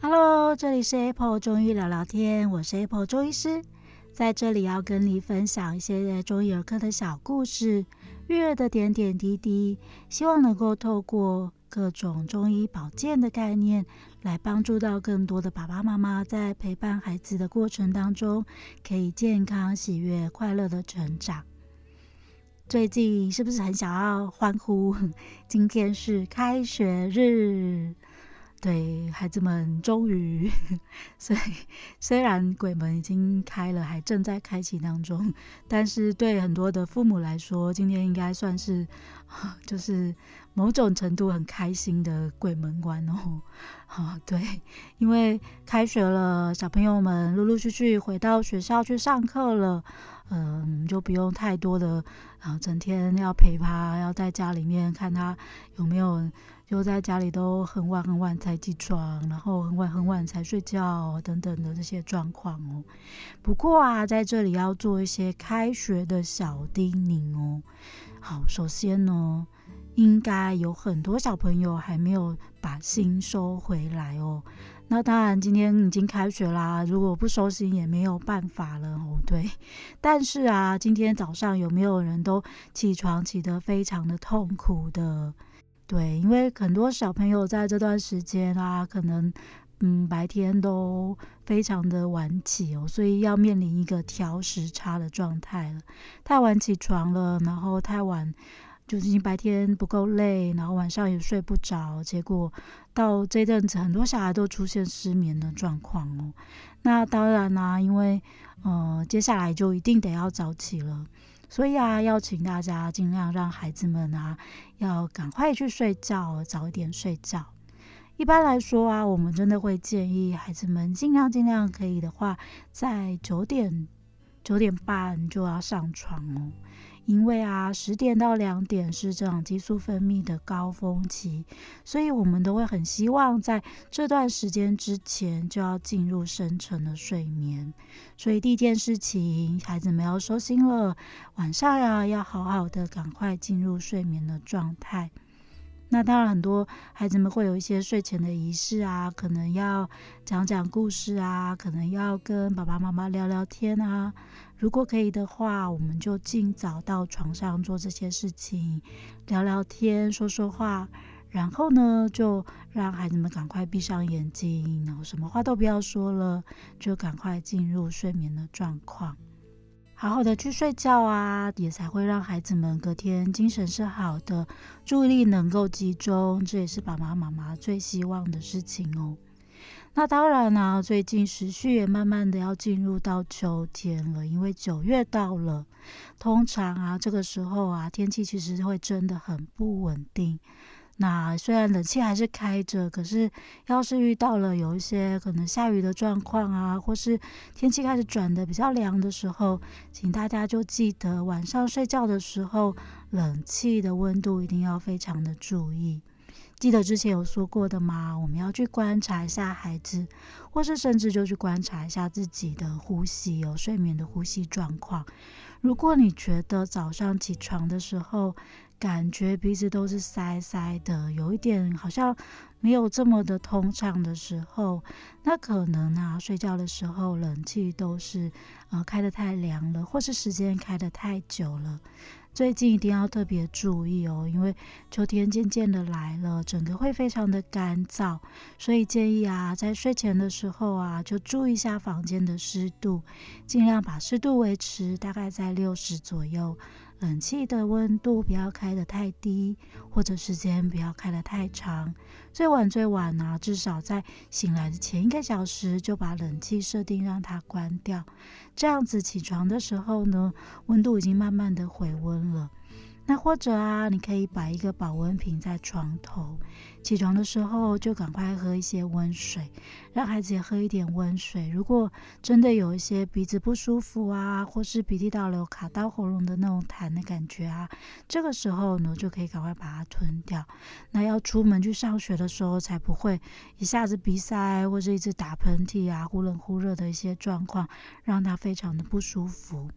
Hello，这里是 Apple 中医聊聊天，我是 Apple 中医师，在这里要跟你分享一些中医儿科的小故事，育儿的点点滴滴，希望能够透过各种中医保健的概念，来帮助到更多的爸爸妈妈在陪伴孩子的过程当中，可以健康、喜悦、快乐的成长。最近是不是很想要欢呼？今天是开学日。对，孩子们终于，所以虽然鬼门已经开了，还正在开启当中，但是对很多的父母来说，今天应该算是，就是某种程度很开心的鬼门关哦。啊，对，因为开学了，小朋友们陆陆续续回到学校去上课了，嗯，就不用太多的啊，整天要陪他，要在家里面看他有没有。就在家里都很晚很晚才起床，然后很晚很晚才睡觉等等的这些状况哦。不过啊，在这里要做一些开学的小叮咛哦。好，首先呢，应该有很多小朋友还没有把心收回来哦。那当然，今天已经开学啦，如果不收心也没有办法了哦。对，但是啊，今天早上有没有人都起床起得非常的痛苦的？对，因为很多小朋友在这段时间啊，可能嗯白天都非常的晚起哦，所以要面临一个调时差的状态了。太晚起床了，然后太晚就是白天不够累，然后晚上也睡不着，结果到这阵子很多小孩都出现失眠的状况哦。那当然啦、因为呃接下来就一定得要早起了。所以啊，要请大家尽量让孩子们啊，要赶快去睡觉，早一点睡觉。一般来说啊，我们真的会建议孩子们尽量尽量可以的话，在九点九点半就要上床哦。因为啊，十点到两点是这种激素分泌的高峰期，所以我们都会很希望在这段时间之前就要进入深层的睡眠。所以第一件事情，孩子们要收心了，晚上呀要好好的赶快进入睡眠的状态。那当然，很多孩子们会有一些睡前的仪式啊，可能要讲讲故事啊，可能要跟爸爸妈妈聊聊天啊。如果可以的话，我们就尽早到床上做这些事情，聊聊天，说说话，然后呢，就让孩子们赶快闭上眼睛，然后什么话都不要说了，就赶快进入睡眠的状况，好好的去睡觉啊，也才会让孩子们隔天精神是好的，注意力能够集中，这也是爸爸妈妈最希望的事情哦。那当然啦，最近时序也慢慢的要进入到秋天了，因为九月到了。通常啊，这个时候啊，天气其实会真的很不稳定。那虽然冷气还是开着，可是要是遇到了有一些可能下雨的状况啊，或是天气开始转得比较凉的时候，请大家就记得晚上睡觉的时候，冷气的温度一定要非常的注意。记得之前有说过的吗？我们要去观察一下孩子，或是甚至就去观察一下自己的呼吸，有睡眠的呼吸状况。如果你觉得早上起床的时候，感觉鼻子都是塞塞的，有一点好像没有这么的通畅的时候，那可能啊，睡觉的时候冷气都是呃开得太凉了，或是时间开得太久了。最近一定要特别注意哦，因为秋天渐渐的来了，整个会非常的干燥，所以建议啊，在睡前的时候啊，就注意一下房间的湿度，尽量把湿度维持大概在六十左右。冷气的温度不要开得太低，或者时间不要开得太长。最晚最晚呢、至少在醒来的前一个小时就把冷气设定让它关掉。这样子起床的时候呢，温度已经慢慢的回温了。那或者啊，你可以摆一个保温瓶在床头，起床的时候就赶快喝一些温水，让孩子也喝一点温水。如果真的有一些鼻子不舒服啊，或是鼻涕倒流卡到喉咙的那种痰的感觉啊，这个时候呢，就可以赶快把它吞掉。那要出门去上学的时候，才不会一下子鼻塞或者一直打喷嚏啊，忽冷忽热的一些状况，让他非常的不舒服。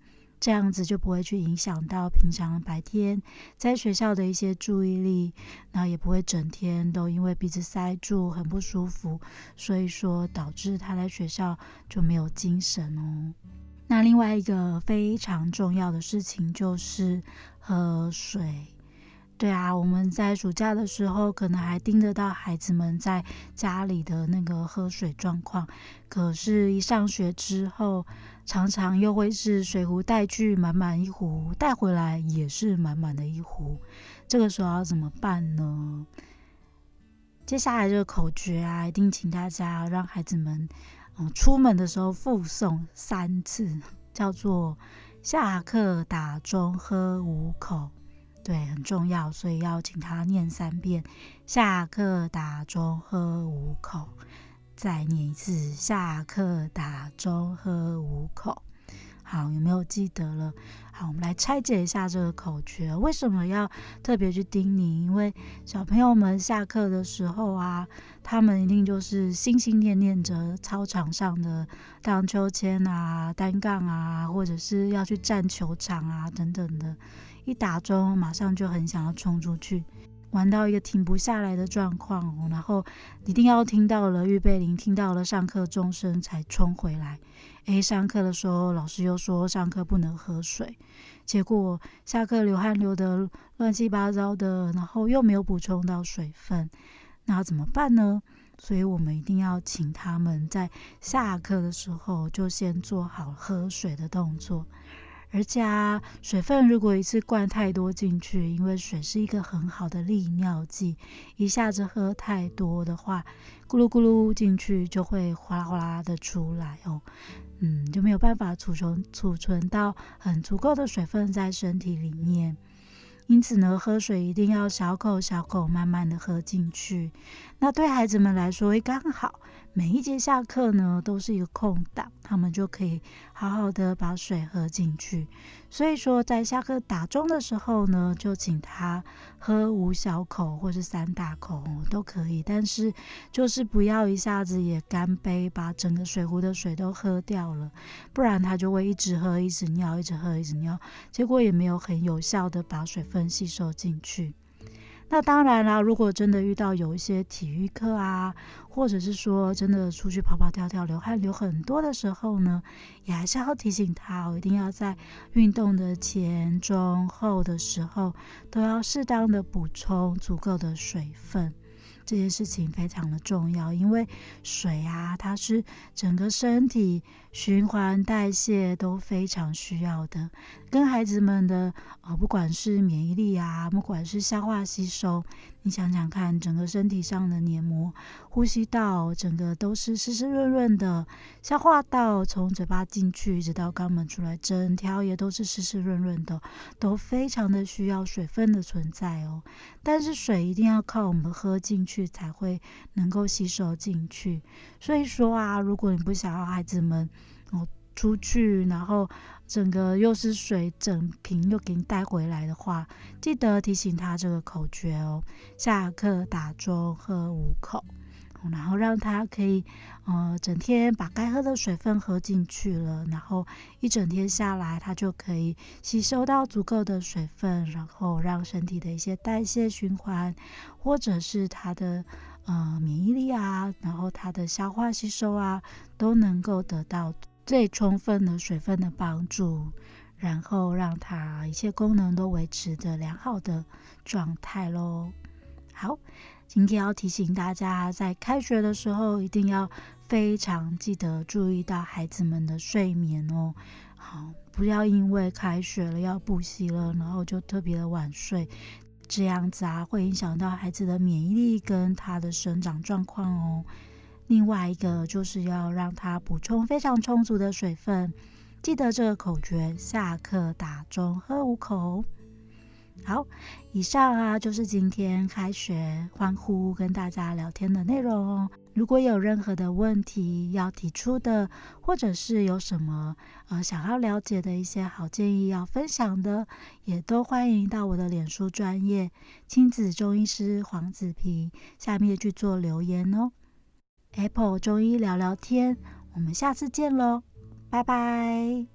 这样子就不会去影响到平常白天在学校的一些注意力，那也不会整天都因为鼻子塞住很不舒服，所以说导致他在学校就没有精神哦。那另外一个非常重要的事情就是喝水。对啊，我们在暑假的时候可能还盯得到孩子们在家里的那个喝水状况，可是，一上学之后，常常又会是水壶带去满满一壶，带回来也是满满的一壶。这个时候要怎么办呢？接下来这个口诀啊，一定请大家让孩子们，嗯，出门的时候复诵三次，叫做“下课打钟喝五口”。对，很重要，所以要请他念三遍。下课打钟喝五口，再念一次。下课打钟喝五口。好，有没有记得了？好，我们来拆解一下这个口诀。为什么要特别去叮咛？因为小朋友们下课的时候啊，他们一定就是心心念念着操场上的荡秋千啊、单杠啊，或者是要去占球场啊等等的。一打钟，马上就很想要冲出去，玩到一个停不下来的状况，然后一定要听到了预备铃，听到了上课钟声才冲回来。诶，上课的时候老师又说上课不能喝水，结果下课流汗流得乱七八糟的，然后又没有补充到水分，那怎么办呢？所以我们一定要请他们在下课的时候就先做好喝水的动作。而且啊，水分如果一次灌太多进去，因为水是一个很好的利尿剂，一下子喝太多的话，咕噜咕噜进去就会哗啦哗啦的出来哦，嗯，就没有办法储存储存到很足够的水分在身体里面。因此呢，喝水一定要小口小口慢慢的喝进去。那对孩子们来说，刚好。每一节下课呢，都是一个空档，他们就可以好好的把水喝进去。所以说，在下课打钟的时候呢，就请他喝五小口或是三大口都可以，但是就是不要一下子也干杯，把整个水壶的水都喝掉了，不然它就会一直喝，一直尿，一直喝，一直尿，结果也没有很有效的把水分吸收进去。那当然啦，如果真的遇到有一些体育课啊，或者是说真的出去跑跑跳跳，流汗流很多的时候呢，也还是要提醒他，我一定要在运动的前、中、后的时候，都要适当的补充足够的水分。这件事情非常的重要，因为水啊，它是整个身体循环代谢都非常需要的，跟孩子们的呃，不管是免疫力啊，不管是消化吸收。你想想看，整个身体上的黏膜、呼吸道，整个都是湿湿润润的；消化道从嘴巴进去，一直到肛门出来，整条也都是湿湿润润的，都非常的需要水分的存在哦。但是水一定要靠我们喝进去，才会能够吸收进去。所以说啊，如果你不想要孩子们出去，然后整个又是水，整瓶又给你带回来的话，记得提醒他这个口诀哦。下课打钟喝五口，然后让他可以呃整天把该喝的水分喝进去了，然后一整天下来，他就可以吸收到足够的水分，然后让身体的一些代谢循环，或者是他的呃免疫力啊，然后他的消化吸收啊，都能够得到。最充分的水分的帮助，然后让它一切功能都维持着良好的状态喽。好，今天要提醒大家，在开学的时候一定要非常记得注意到孩子们的睡眠哦。好，不要因为开学了要补习了，然后就特别的晚睡，这样子啊会影响到孩子的免疫力跟他的生长状况哦。另外一个就是要让它补充非常充足的水分，记得这个口诀：下课打钟喝五口。好，以上啊就是今天开学欢呼跟大家聊天的内容哦。如果有任何的问题要提出的，或者是有什么呃想要了解的一些好建议要分享的，也都欢迎到我的脸书专业亲子中医师黄子平下面去做留言哦。Apple 中医聊聊天，我们下次见喽，拜拜。